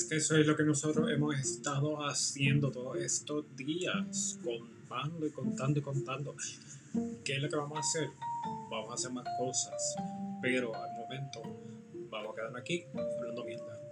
Es que eso es lo que nosotros hemos estado haciendo todos estos días, contando y contando y contando. ¿Qué es lo que vamos a hacer? Vamos a hacer más cosas, pero al momento vamos a quedarnos aquí hablando mierda.